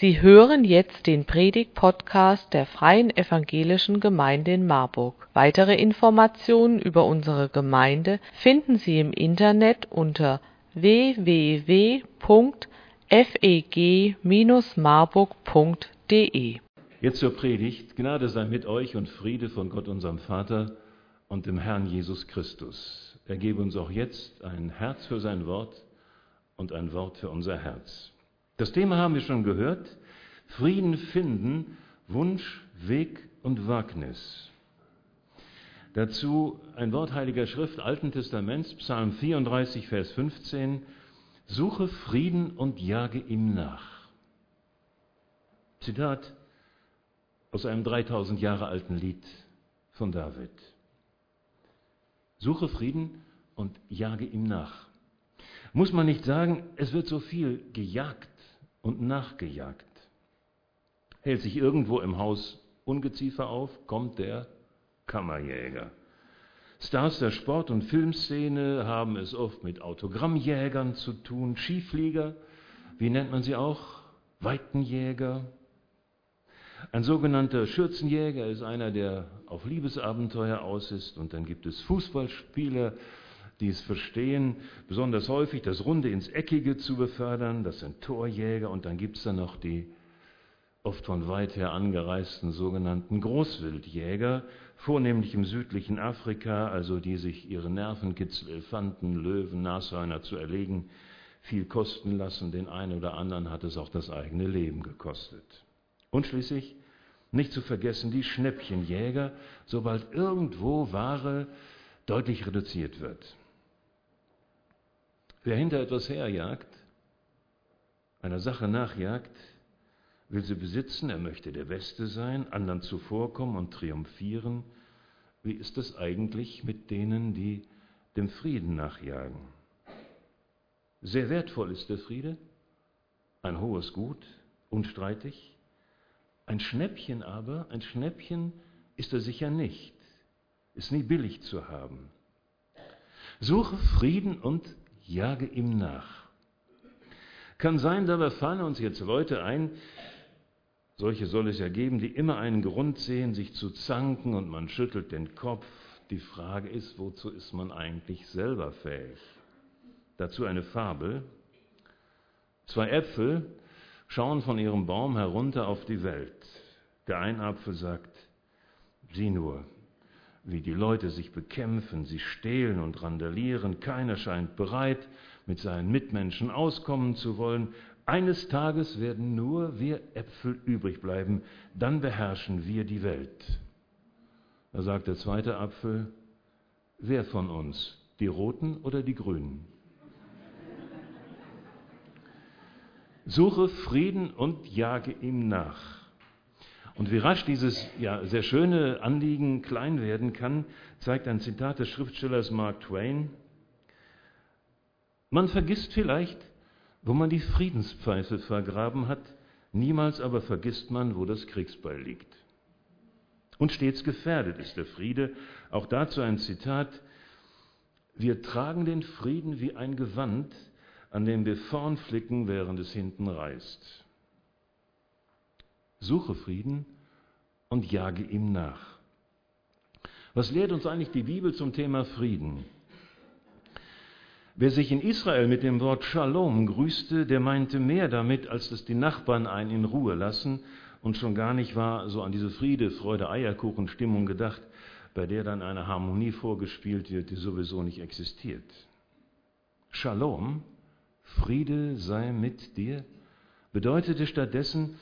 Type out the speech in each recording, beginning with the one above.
Sie hören jetzt den Predigt-Podcast der Freien Evangelischen Gemeinde in Marburg. Weitere Informationen über unsere Gemeinde finden Sie im Internet unter www.feg-marburg.de. Jetzt zur Predigt. Gnade sei mit euch und Friede von Gott unserem Vater und dem Herrn Jesus Christus. Er gebe uns auch jetzt ein Herz für sein Wort und ein Wort für unser Herz. Das Thema haben wir schon gehört. Frieden finden, Wunsch, Weg und Wagnis. Dazu ein Wort heiliger Schrift Alten Testaments, Psalm 34, Vers 15. Suche Frieden und jage ihm nach. Zitat aus einem 3000 Jahre alten Lied von David. Suche Frieden und jage ihm nach. Muss man nicht sagen, es wird so viel gejagt und nachgejagt. Hält sich irgendwo im Haus Ungeziefer auf, kommt der Kammerjäger. Stars der Sport- und Filmszene haben es oft mit Autogrammjägern zu tun, Skiflieger, wie nennt man sie auch? Weitenjäger. Ein sogenannter Schürzenjäger ist einer, der auf Liebesabenteuer aus ist. Und dann gibt es Fußballspieler, die es verstehen, besonders häufig das Runde ins Eckige zu befördern. Das sind Torjäger. Und dann gibt es dann noch die oft von weit her angereisten sogenannten Großwildjäger, vornehmlich im südlichen Afrika, also die sich ihre Nervenkitzel, Elefanten, Löwen, Nashörner zu erlegen, viel kosten lassen. Den einen oder anderen hat es auch das eigene Leben gekostet. Und schließlich nicht zu vergessen die Schnäppchenjäger, sobald irgendwo Ware deutlich reduziert wird. Wer hinter etwas herjagt, einer Sache nachjagt, will sie besitzen, er möchte der Beste sein, anderen zuvorkommen und triumphieren. Wie ist es eigentlich mit denen, die dem Frieden nachjagen? Sehr wertvoll ist der Friede, ein hohes Gut, unstreitig. Ein Schnäppchen aber, ein Schnäppchen ist er sicher nicht, ist nie billig zu haben. Suche Frieden und jage ihm nach. Kann sein, dabei fallen uns jetzt Leute ein, solche soll es ja geben, die immer einen Grund sehen, sich zu zanken und man schüttelt den Kopf. Die Frage ist, wozu ist man eigentlich selber fähig? Dazu eine Fabel. Zwei Äpfel schauen von ihrem Baum herunter auf die Welt. Der eine Apfel sagt, sieh nur, wie die Leute sich bekämpfen, sie stehlen und randalieren, keiner scheint bereit, mit seinen Mitmenschen auskommen zu wollen. Eines Tages werden nur wir Äpfel übrig bleiben, dann beherrschen wir die Welt. Da sagt der zweite Apfel, wer von uns, die Roten oder die Grünen? Suche Frieden und jage ihm nach. Und wie rasch dieses ja, sehr schöne Anliegen klein werden kann, zeigt ein Zitat des Schriftstellers Mark Twain. Man vergisst vielleicht, wo man die Friedenspfeife vergraben hat, niemals aber vergisst man, wo das Kriegsbeil liegt. Und stets gefährdet ist der Friede. Auch dazu ein Zitat. Wir tragen den Frieden wie ein Gewand, an dem wir vorn flicken, während es hinten reißt. Suche Frieden und jage ihm nach. Was lehrt uns eigentlich die Bibel zum Thema Frieden? Wer sich in Israel mit dem Wort Shalom grüßte, der meinte mehr damit, als dass die Nachbarn einen in Ruhe lassen und schon gar nicht war so an diese Friede, Freude, Eierkuchen Stimmung gedacht, bei der dann eine Harmonie vorgespielt wird, die sowieso nicht existiert. Shalom, Friede sei mit dir, bedeutete stattdessen,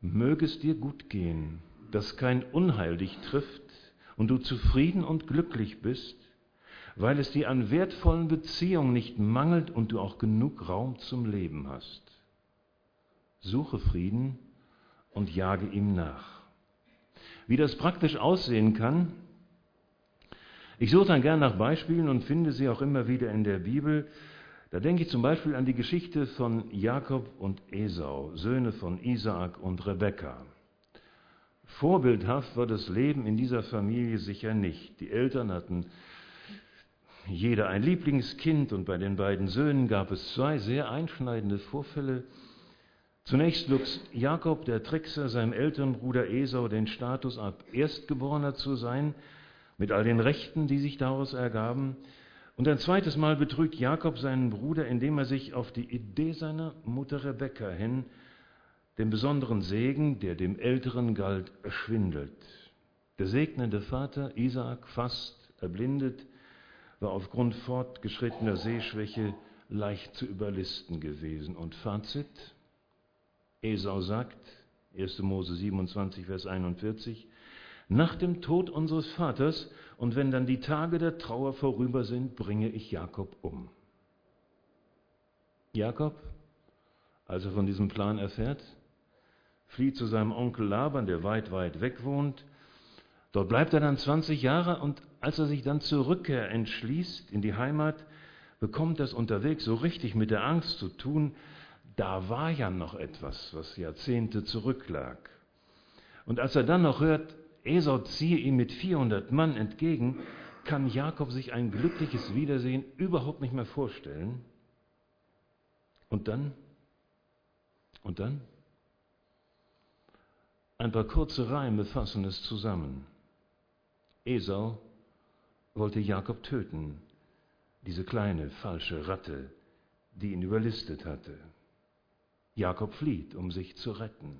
möge es dir gut gehen, dass kein Unheil dich trifft und du zufrieden und glücklich bist, weil es dir an wertvollen Beziehungen nicht mangelt und du auch genug Raum zum Leben hast. Suche Frieden und jage ihm nach. Wie das praktisch aussehen kann, ich suche dann gern nach Beispielen und finde sie auch immer wieder in der Bibel. Da denke ich zum Beispiel an die Geschichte von Jakob und Esau, Söhne von Isaak und Rebekka. Vorbildhaft war das Leben in dieser Familie sicher nicht. Die Eltern hatten jeder ein Lieblingskind und bei den beiden Söhnen gab es zwei sehr einschneidende Vorfälle. Zunächst luchst Jakob, der Trickser, seinem älteren Bruder Esau den Status ab, Erstgeborener zu sein, mit all den Rechten, die sich daraus ergaben. Und ein zweites Mal betrügt Jakob seinen Bruder, indem er sich auf die Idee seiner Mutter Rebekka hin, den besonderen Segen, der dem Älteren galt, erschwindelt. Der segnende Vater Isaak, fast erblindet, war aufgrund fortgeschrittener Sehschwäche leicht zu überlisten gewesen. Und Fazit? Esau sagt, 1. Mose 27, Vers 41, nach dem Tod unseres Vaters und wenn dann die Tage der Trauer vorüber sind, bringe ich Jakob um. Jakob, als er von diesem Plan erfährt, flieht zu seinem Onkel Laban, der weit, weit weg wohnt. Dort bleibt er dann 20 Jahre und als er sich dann zur Rückkehr entschließt in die Heimat, bekommt es unterwegs so richtig mit der Angst zu tun, da war ja noch etwas, was Jahrzehnte zurücklag. Und als er dann noch hört, Esau ziehe ihm mit 400 Mann entgegen, kann Jakob sich ein glückliches Wiedersehen überhaupt nicht mehr vorstellen. Und dann? Und dann? Ein paar kurze Reime fassen es zusammen. Esau wollte Jakob töten, diese kleine falsche Ratte, die ihn überlistet hatte. Jakob flieht, um sich zu retten.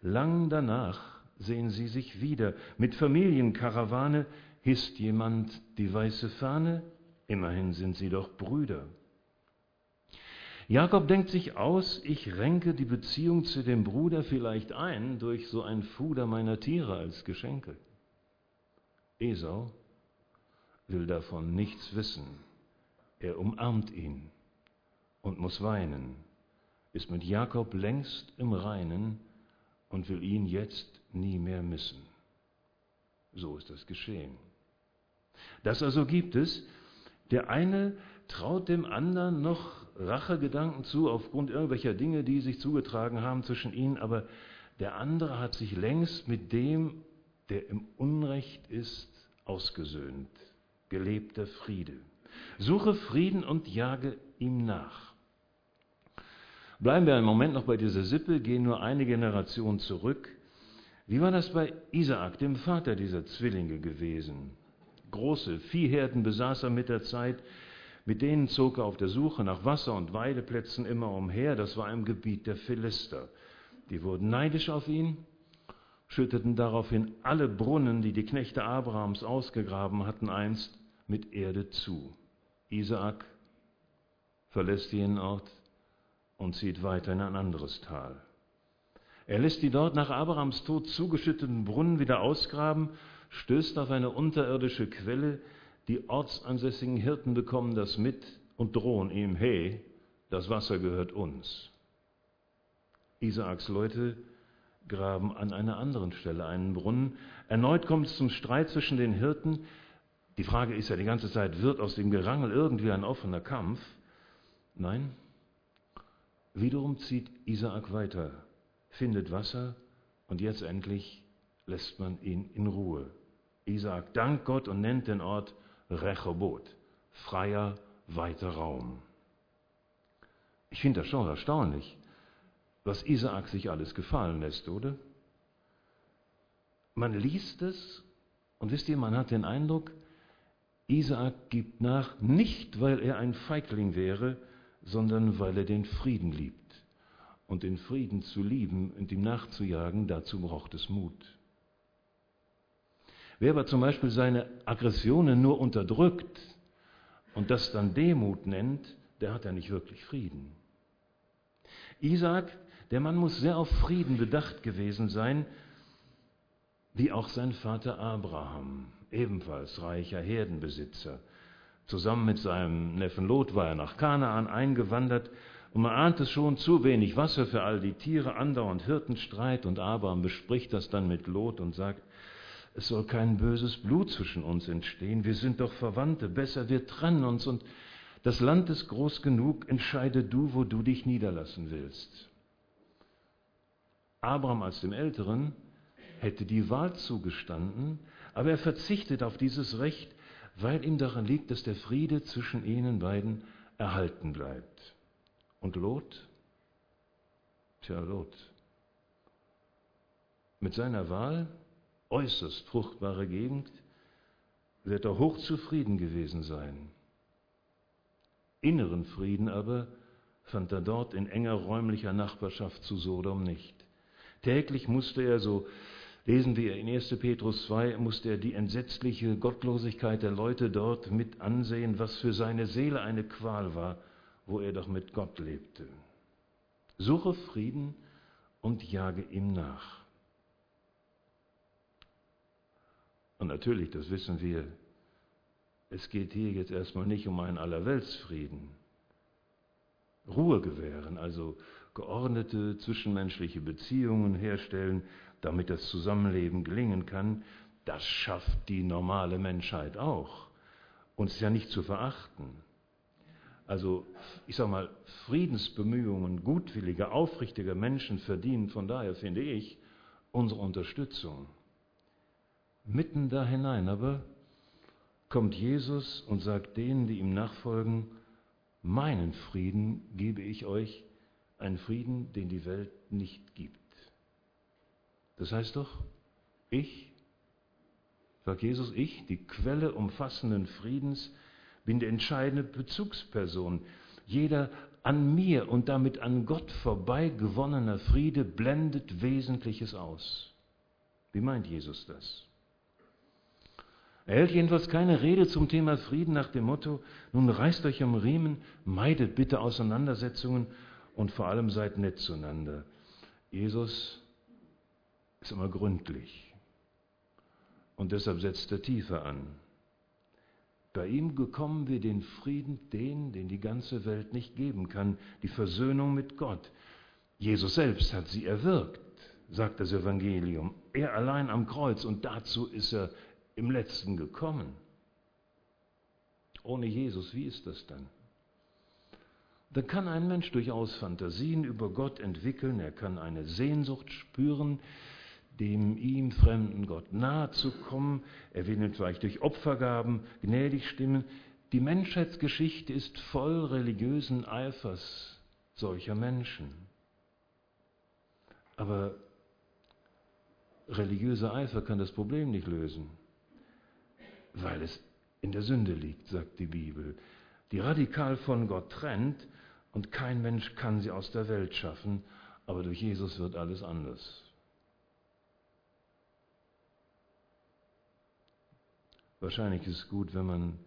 Lang danach sehen sie sich wieder. Mit Familienkarawane hisst jemand die weiße Fahne, immerhin sind sie doch Brüder. Jakob denkt sich aus, ich renke die Beziehung zu dem Bruder vielleicht ein durch so ein Fuder meiner Tiere als Geschenke. Esau will davon nichts wissen. Er umarmt ihn und muss weinen ist mit Jakob längst im Reinen und will ihn jetzt nie mehr missen. So ist das geschehen. Das also gibt es. Der eine traut dem anderen noch Rachegedanken zu aufgrund irgendwelcher Dinge, die sich zugetragen haben zwischen ihnen, aber der andere hat sich längst mit dem, der im Unrecht ist, ausgesöhnt. Gelebter Friede. Suche Frieden und jage ihm nach. Bleiben wir einen Moment noch bei dieser Sippe, gehen nur eine Generation zurück. Wie war das bei Isaak, dem Vater dieser Zwillinge gewesen? Große Viehherden besaß er mit der Zeit, mit denen zog er auf der Suche nach Wasser und Weideplätzen immer umher. Das war im Gebiet der Philister. Die wurden neidisch auf ihn, schütteten daraufhin alle Brunnen, die die Knechte Abrahams ausgegraben hatten einst, mit Erde zu. Isaak verlässt jenen Ort, und zieht weiter in ein anderes Tal. Er lässt die dort nach Abrahams Tod zugeschütteten Brunnen wieder ausgraben, stößt auf eine unterirdische Quelle, die ortsansässigen Hirten bekommen das mit und drohen ihm, hey, das Wasser gehört uns. Isaaks Leute graben an einer anderen Stelle einen Brunnen. Erneut kommt es zum Streit zwischen den Hirten. Die Frage ist ja die ganze Zeit, wird aus dem Gerangel irgendwie ein offener Kampf? Nein, Wiederum zieht Isaak weiter, findet Wasser und jetzt endlich lässt man ihn in Ruhe. Isaak dankt Gott und nennt den Ort Rechobot, freier, weiter Raum. Ich finde das schon erstaunlich, was Isaak sich alles gefallen lässt, oder? Man liest es und wisst ihr, man hat den Eindruck, Isaak gibt nach, nicht weil er ein Feigling wäre, sondern weil er den Frieden liebt. Und den Frieden zu lieben und ihm nachzujagen, dazu braucht es Mut. Wer aber zum Beispiel seine Aggressionen nur unterdrückt und das dann Demut nennt, der hat ja nicht wirklich Frieden. Isaac, der Mann muss sehr auf Frieden bedacht gewesen sein, wie auch sein Vater Abraham, ebenfalls reicher Herdenbesitzer, Zusammen mit seinem Neffen Lot war er nach Kanaan eingewandert und man ahnt es schon, zu wenig Wasser für all die Tiere, andauernd Hirtenstreit und Abraham bespricht das dann mit Lot und sagt, es soll kein böses Blut zwischen uns entstehen, wir sind doch Verwandte, besser wir trennen uns. Und das Land ist groß genug, entscheide du, wo du dich niederlassen willst. Abraham als dem Älteren hätte die Wahl zugestanden, aber er verzichtet auf dieses Recht, weil ihm daran liegt, dass der Friede zwischen ihnen beiden erhalten bleibt. Und Lot? Tja, Lot. Mit seiner Wahl, äußerst fruchtbare Gegend, wird er hochzufrieden gewesen sein. Inneren Frieden aber fand er dort in enger räumlicher Nachbarschaft zu Sodom nicht. Täglich musste er, so lesen wir in 1. Petrus 2, musste er die entsetzliche Gottlosigkeit der Leute dort mit ansehen, was für seine Seele eine Qual war, wo er doch mit Gott lebte. Suche Frieden und jage ihm nach. Und natürlich, das wissen wir, es geht hier jetzt erstmal nicht um einen Allerweltsfrieden. Ruhe gewähren, also geordnete zwischenmenschliche Beziehungen herstellen, damit das Zusammenleben gelingen kann, das schafft die normale Menschheit auch. Uns ja nicht zu verachten. Also, ich sage mal, Friedensbemühungen gutwilliger, aufrichtiger Menschen verdienen von daher, finde ich, unsere Unterstützung. Mitten da hinein aber kommt Jesus und sagt denen, die ihm nachfolgen, meinen Frieden gebe ich euch, einen Frieden, den die Welt nicht gibt. Das heißt doch, ich, sagt Jesus, ich, die Quelle umfassenden Friedens, bin die entscheidende Bezugsperson. Jeder an mir und damit an Gott vorbei gewonnener Friede blendet Wesentliches aus. Wie meint Jesus das? Er hält jedenfalls keine Rede zum Thema Frieden nach dem Motto, nun reißt euch am Riemen, meidet bitte Auseinandersetzungen und vor allem seid nett zueinander. Jesus ist immer gründlich und deshalb setzt er tiefer an. Bei ihm bekommen wir den Frieden, den, den die ganze Welt nicht geben kann, die Versöhnung mit Gott. Jesus selbst hat sie erwirkt, sagt das Evangelium. Er allein am Kreuz und dazu ist er im letzten gekommen. Ohne Jesus, wie ist das dann? Da kann ein Mensch durchaus Fantasien über Gott entwickeln, er kann eine Sehnsucht spüren, dem ihm fremden Gott nahe zu kommen, er will ihn vielleicht durch Opfergaben gnädig stimmen. Die Menschheitsgeschichte ist voll religiösen Eifers solcher Menschen. Aber religiöser Eifer kann das Problem nicht lösen weil es in der Sünde liegt, sagt die Bibel, die radikal von Gott trennt und kein Mensch kann sie aus der Welt schaffen, aber durch Jesus wird alles anders. Wahrscheinlich ist es gut, wenn man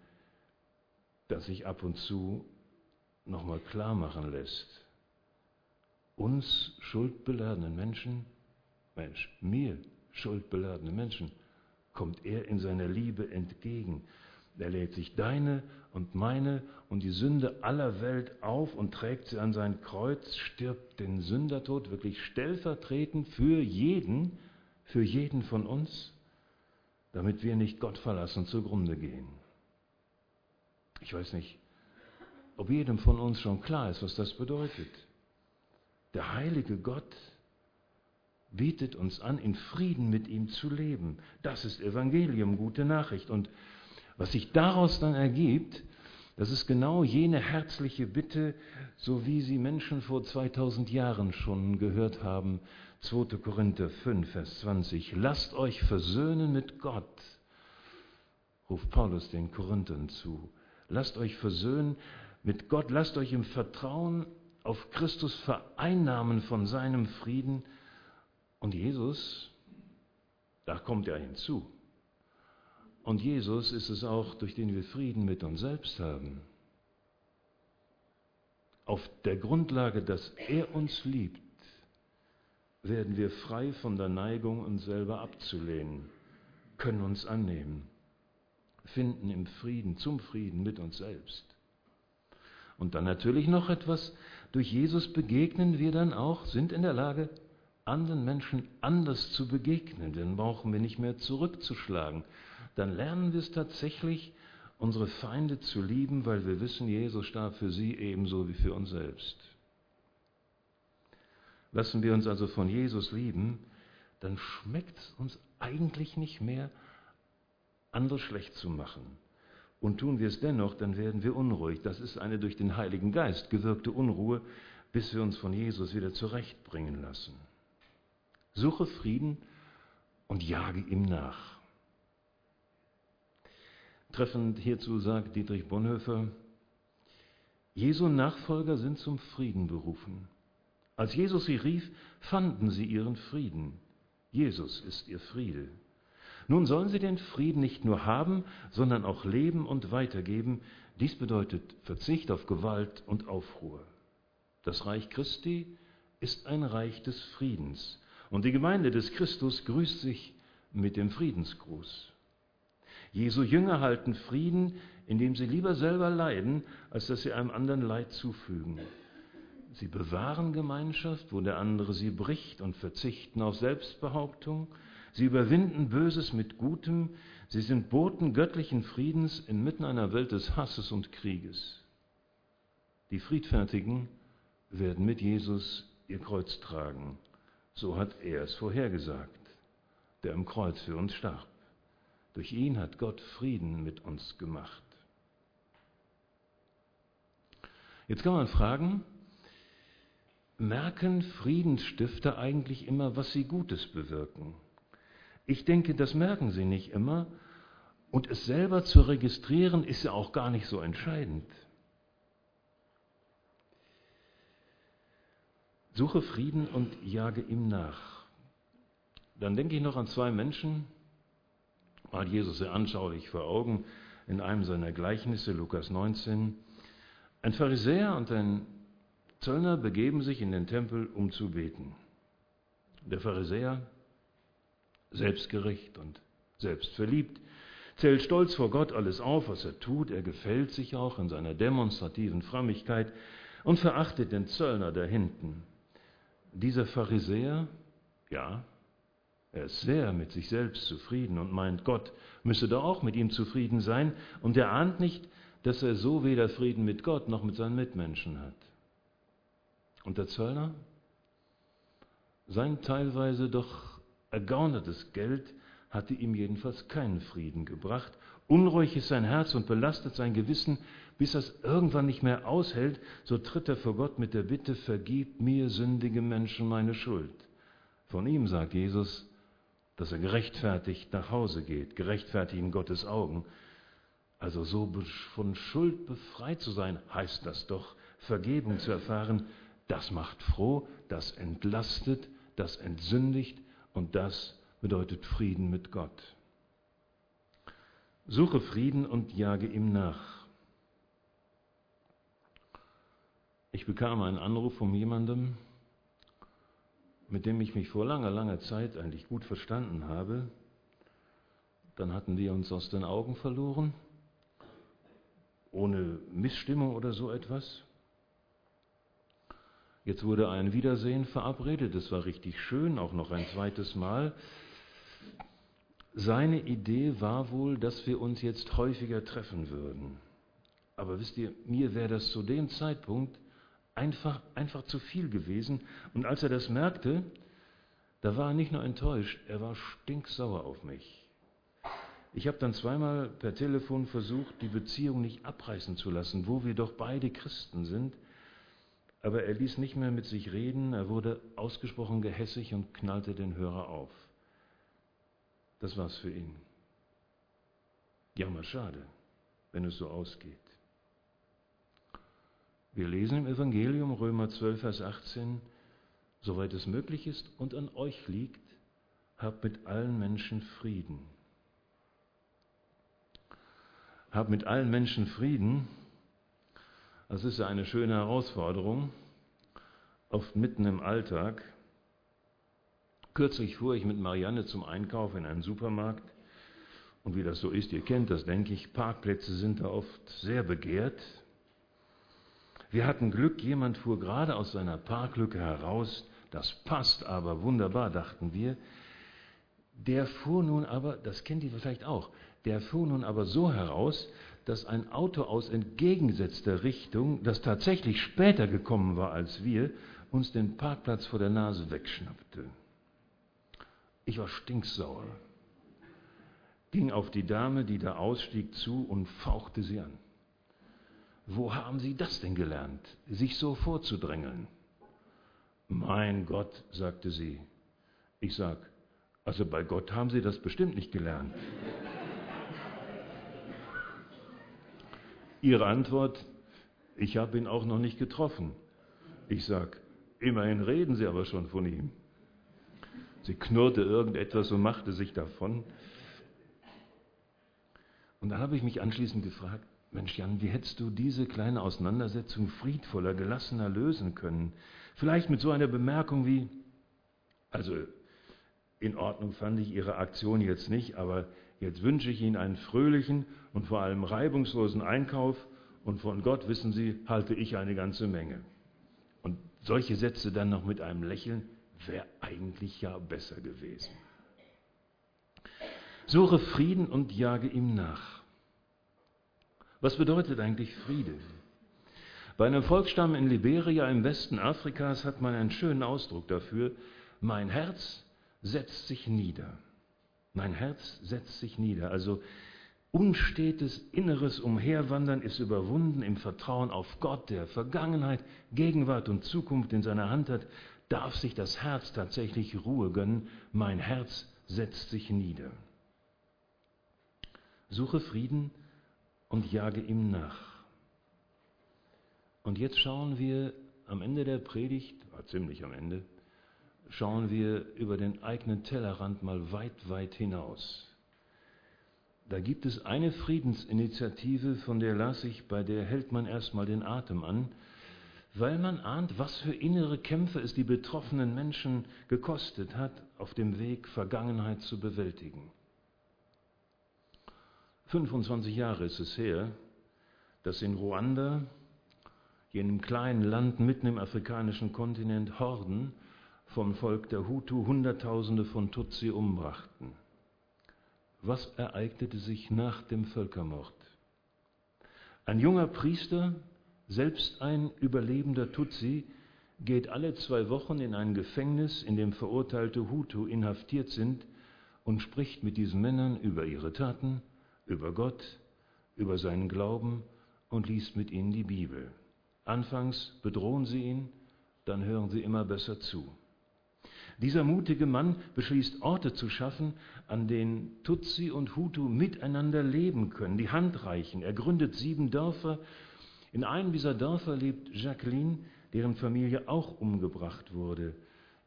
das sich ab und zu nochmal klar machen lässt. Uns schuldbeladenen Menschen, Mensch, mir schuldbeladene Menschen, kommt er in seiner Liebe entgegen. Er lädt sich deine und meine und die Sünde aller Welt auf und trägt sie an sein Kreuz, stirbt den Sündertod wirklich stellvertretend für jeden, für jeden von uns, damit wir nicht Gott verlassen zugrunde gehen. Ich weiß nicht, ob jedem von uns schon klar ist, was das bedeutet. Der heilige Gott bietet uns an, in Frieden mit ihm zu leben. Das ist Evangelium, gute Nachricht. Und was sich daraus dann ergibt, das ist genau jene herzliche Bitte, so wie sie Menschen vor 2000 Jahren schon gehört haben. 2. Korinther 5, Vers 20. Lasst euch versöhnen mit Gott, ruft Paulus den Korinthern zu. Lasst euch versöhnen mit Gott, lasst euch im Vertrauen auf Christus vereinnahmen von seinem Frieden und Jesus, da kommt er hinzu. Und Jesus ist es auch, durch den wir Frieden mit uns selbst haben. Auf der Grundlage, dass er uns liebt, werden wir frei von der Neigung, uns selber abzulehnen, können uns annehmen, finden im Frieden, zum Frieden mit uns selbst. Und dann natürlich noch etwas, durch Jesus begegnen wir dann auch, sind in der Lage, anderen Menschen anders zu begegnen, dann brauchen wir nicht mehr zurückzuschlagen. Dann lernen wir es tatsächlich, unsere Feinde zu lieben, weil wir wissen, Jesus starb für sie ebenso wie für uns selbst. Lassen wir uns also von Jesus lieben, dann schmeckt es uns eigentlich nicht mehr, andere schlecht zu machen. Und tun wir es dennoch, dann werden wir unruhig. Das ist eine durch den Heiligen Geist gewirkte Unruhe, bis wir uns von Jesus wieder zurechtbringen lassen. Suche Frieden und jage ihm nach. Treffend hierzu sagt Dietrich Bonhoeffer, Jesu Nachfolger sind zum Frieden berufen. Als Jesus sie rief, fanden sie ihren Frieden. Jesus ist ihr Friede. Nun sollen sie den Frieden nicht nur haben, sondern auch leben und weitergeben. Dies bedeutet Verzicht auf Gewalt und Aufruhr. Das Reich Christi ist ein Reich des Friedens. Und die Gemeinde des Christus grüßt sich mit dem Friedensgruß. Jesu Jünger halten Frieden, indem sie lieber selber leiden, als dass sie einem anderen Leid zufügen. Sie bewahren Gemeinschaft, wo der andere sie bricht und verzichten auf Selbstbehauptung. Sie überwinden Böses mit Gutem. Sie sind Boten göttlichen Friedens inmitten einer Welt des Hasses und Krieges. Die Friedfertigen werden mit Jesus ihr Kreuz tragen. So hat er es vorhergesagt, der am Kreuz für uns starb. Durch ihn hat Gott Frieden mit uns gemacht. Jetzt kann man fragen, merken Friedensstifter eigentlich immer, was sie Gutes bewirken? Ich denke, das merken sie nicht immer. Und es selber zu registrieren, ist ja auch gar nicht so entscheidend. Suche Frieden und jage ihm nach. Dann denke ich noch an zwei Menschen, mal Jesus sehr anschaulich vor Augen in einem seiner Gleichnisse, Lukas 19. Ein Pharisäer und ein Zöllner begeben sich in den Tempel, um zu beten. Der Pharisäer, selbstgerecht und selbstverliebt, zählt stolz vor Gott alles auf, was er tut. Er gefällt sich auch in seiner demonstrativen Frömmigkeit und verachtet den Zöllner da hinten. Dieser Pharisäer, ja, er ist sehr mit sich selbst zufrieden und meint, Gott müsse doch auch mit ihm zufrieden sein. Und er ahnt nicht, dass er so weder Frieden mit Gott noch mit seinen Mitmenschen hat. Und der Zöllner? Sein teilweise doch ergaunertes Geld hatte ihm jedenfalls keinen Frieden gebracht. Unruhig ist sein Herz und belastet sein Gewissen, bis er es irgendwann nicht mehr aushält, so tritt er vor Gott mit der Bitte, vergib mir, sündige Menschen, meine Schuld. Von ihm sagt Jesus, dass er gerechtfertigt nach Hause geht, gerechtfertigt in Gottes Augen. Also so von Schuld befreit zu sein, heißt das doch, Vergebung zu erfahren, das macht froh, das entlastet, das entsündigt und das bedeutet Frieden mit Gott. Suche Frieden und jage ihm nach. Ich bekam einen Anruf von jemandem, mit dem ich mich vor langer, langer Zeit eigentlich gut verstanden habe. Dann hatten wir uns aus den Augen verloren, ohne Missstimmung oder so etwas. Jetzt wurde ein Wiedersehen verabredet, das war richtig schön, auch noch ein zweites Mal. Seine Idee war wohl, dass wir uns jetzt häufiger treffen würden. Aber wisst ihr, mir wäre das zu dem Zeitpunkt einfach, einfach zu viel gewesen. Und als er das merkte, da war er nicht nur enttäuscht, er war stinksauer auf mich. Ich habe dann zweimal per Telefon versucht, die Beziehung nicht abreißen zu lassen, wo wir doch beide Christen sind. Aber er ließ nicht mehr mit sich reden, er wurde ausgesprochen gehässig und knallte den Hörer auf. Das war's für ihn. Ja, mal schade, wenn es so ausgeht. Wir lesen im Evangelium Römer 12, Vers 18, soweit es möglich ist und an euch liegt, habt mit allen Menschen Frieden. Habt mit allen Menschen Frieden, das ist ja eine schöne Herausforderung, oft mitten im Alltag. Kürzlich fuhr ich mit Marianne zum Einkauf in einen Supermarkt. Und wie das so ist, ihr kennt das, denke ich, Parkplätze sind da oft sehr begehrt. Wir hatten Glück, jemand fuhr gerade aus seiner Parklücke heraus, das passt aber wunderbar, dachten wir. Der fuhr nun aber, das kennt ihr vielleicht auch, der fuhr nun aber so heraus, dass ein Auto aus entgegengesetzter Richtung, das tatsächlich später gekommen war als wir, uns den Parkplatz vor der Nase wegschnappte. Ich war stinksauer, ging auf die Dame, die da ausstieg, zu und fauchte sie an. Wo haben Sie das denn gelernt, sich so vorzudrängeln? Mein Gott, sagte sie. Ich sag, also bei Gott haben Sie das bestimmt nicht gelernt. Ihre Antwort, ich habe ihn auch noch nicht getroffen. Ich sag, immerhin reden Sie aber schon von ihm. Sie knurrte irgendetwas und machte sich davon. Und dann habe ich mich anschließend gefragt, Mensch Jan, wie hättest du diese kleine Auseinandersetzung friedvoller, gelassener lösen können? Vielleicht mit so einer Bemerkung wie, also in Ordnung fand ich Ihre Aktion jetzt nicht, aber jetzt wünsche ich Ihnen einen fröhlichen und vor allem reibungslosen Einkauf und von Gott, wissen Sie, halte ich eine ganze Menge. Und solche Sätze dann noch mit einem Lächeln wäre eigentlich ja besser gewesen. Suche Frieden und jage ihm nach. Was bedeutet eigentlich Friede? Bei einem Volksstamm in Liberia im Westen Afrikas hat man einen schönen Ausdruck dafür. Mein Herz setzt sich nieder. Mein Herz setzt sich nieder. Also unstetes inneres Umherwandern ist überwunden im Vertrauen auf Gott, der Vergangenheit, Gegenwart und Zukunft in seiner Hand hat, darf sich das Herz tatsächlich Ruhe gönnen. Mein Herz setzt sich nieder. Suche Frieden und jage ihm nach. Und jetzt schauen wir am Ende der Predigt, ziemlich am Ende, schauen wir über den eigenen Tellerrand mal weit, weit hinaus. Da gibt es eine Friedensinitiative, von der las ich, bei der hält man erstmal den Atem an, weil man ahnt, was für innere Kämpfe es die betroffenen Menschen gekostet hat, auf dem Weg Vergangenheit zu bewältigen. 25 Jahre ist es her, dass in Ruanda jenem kleinen Land mitten im afrikanischen Kontinent Horden vom Volk der Hutu Hunderttausende von Tutsi umbrachten. Was ereignete sich nach dem Völkermord? Ein junger Priester, selbst ein überlebender Tutsi, geht alle zwei Wochen in ein Gefängnis, in dem verurteilte Hutu inhaftiert sind, und spricht mit diesen Männern über ihre Taten, über Gott, über seinen Glauben und liest mit ihnen die Bibel. Anfangs bedrohen sie ihn, dann hören sie immer besser zu. Dieser mutige Mann beschließt Orte zu schaffen, an denen Tutsi und Hutu miteinander leben können, die Hand reichen. Er gründet sieben Dörfer. In einem dieser Dörfer lebt Jacqueline, deren Familie auch umgebracht wurde.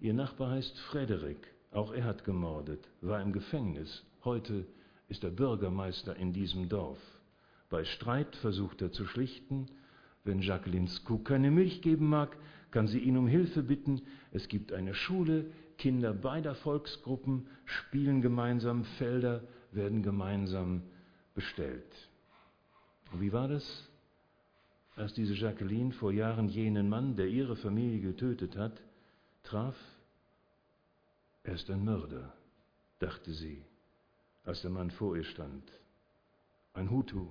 Ihr Nachbar heißt Frederik. Auch er hat gemordet, war im Gefängnis. Heute ist er Bürgermeister in diesem Dorf. Bei Streit versucht er zu schlichten, wenn Jacquelines Kuh keine Milch geben mag, kann sie ihn um Hilfe bitten. Es gibt eine Schule, Kinder beider Volksgruppen spielen gemeinsam, Felder werden gemeinsam bestellt. Und wie war das? Als diese Jacqueline vor Jahren jenen Mann, der ihre Familie getötet hat, traf, er ist ein Mörder, dachte sie, als der Mann vor ihr stand. Ein Hutu,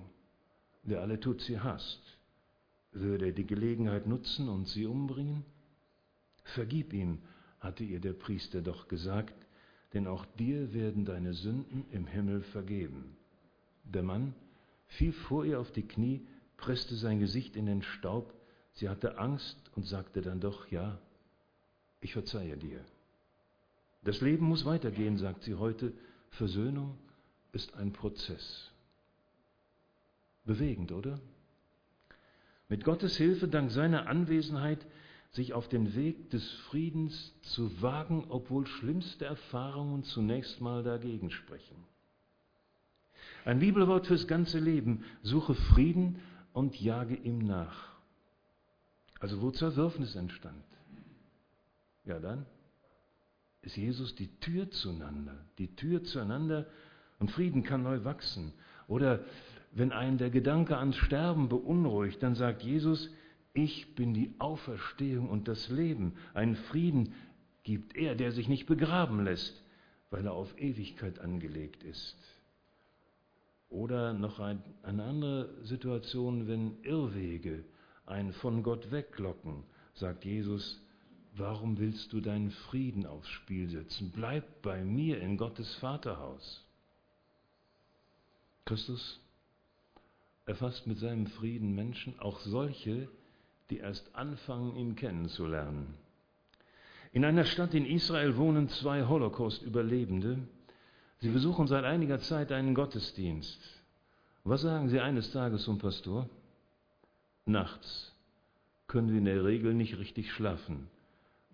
der alle Tutsi hasst würde er die Gelegenheit nutzen und sie umbringen? Vergib ihm, hatte ihr der Priester doch gesagt, denn auch dir werden deine Sünden im Himmel vergeben. Der Mann fiel vor ihr auf die Knie, presste sein Gesicht in den Staub, sie hatte Angst und sagte dann doch, ja, ich verzeihe dir. Das Leben muss weitergehen, sagt sie heute, Versöhnung ist ein Prozess. Bewegend, oder? Mit Gottes Hilfe, dank seiner Anwesenheit, sich auf den Weg des Friedens zu wagen, obwohl schlimmste Erfahrungen zunächst mal dagegen sprechen. Ein Bibelwort fürs ganze Leben, suche Frieden und jage ihm nach. Also wo Zerwürfnis entstand, ja dann ist Jesus die Tür zueinander, die Tür zueinander und Frieden kann neu wachsen. Oder wenn einen der Gedanke ans Sterben beunruhigt, dann sagt Jesus, ich bin die Auferstehung und das Leben. Einen Frieden gibt er, der sich nicht begraben lässt, weil er auf Ewigkeit angelegt ist. Oder noch ein, eine andere Situation, wenn Irrwege einen von Gott weglocken, sagt Jesus, warum willst du deinen Frieden aufs Spiel setzen? Bleib bei mir in Gottes Vaterhaus. Christus erfasst mit seinem Frieden Menschen, auch solche, die erst anfangen, ihn kennenzulernen. In einer Stadt in Israel wohnen zwei Holocaust-Überlebende. Sie besuchen seit einiger Zeit einen Gottesdienst. Was sagen Sie eines Tages zum Pastor? Nachts können wir in der Regel nicht richtig schlafen,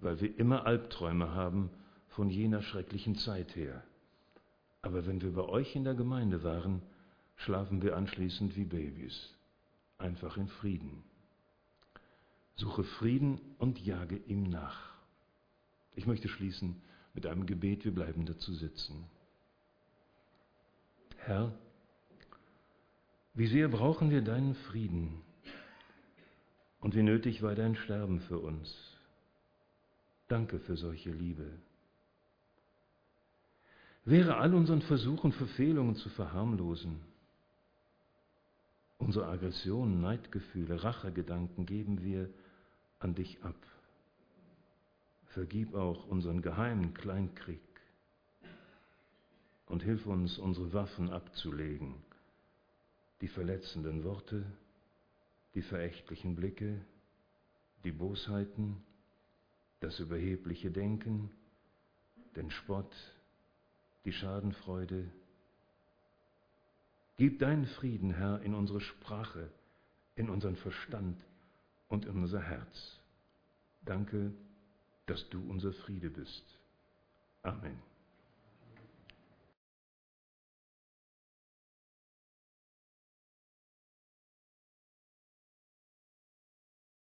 weil wir immer Albträume haben von jener schrecklichen Zeit her. Aber wenn wir bei euch in der Gemeinde waren, schlafen wir anschließend wie Babys, einfach in Frieden. Suche Frieden und jage ihm nach. Ich möchte schließen mit einem Gebet, wir bleiben dazu sitzen. Herr, wie sehr brauchen wir deinen Frieden und wie nötig war dein Sterben für uns. Danke für solche Liebe. Wäre all unseren Versuchen, Verfehlungen zu verharmlosen, unsere Aggressionen, Neidgefühle, Rachegedanken geben wir an dich ab. Vergib auch unseren geheimen Kleinkrieg und hilf uns, unsere Waffen abzulegen, die verletzenden Worte, die verächtlichen Blicke, die Bosheiten, das überhebliche Denken, den Spott, die Schadenfreude. Gib deinen Frieden, Herr, in unsere Sprache, in unseren Verstand und in unser Herz. Danke dass du unser Friede bist. Amen.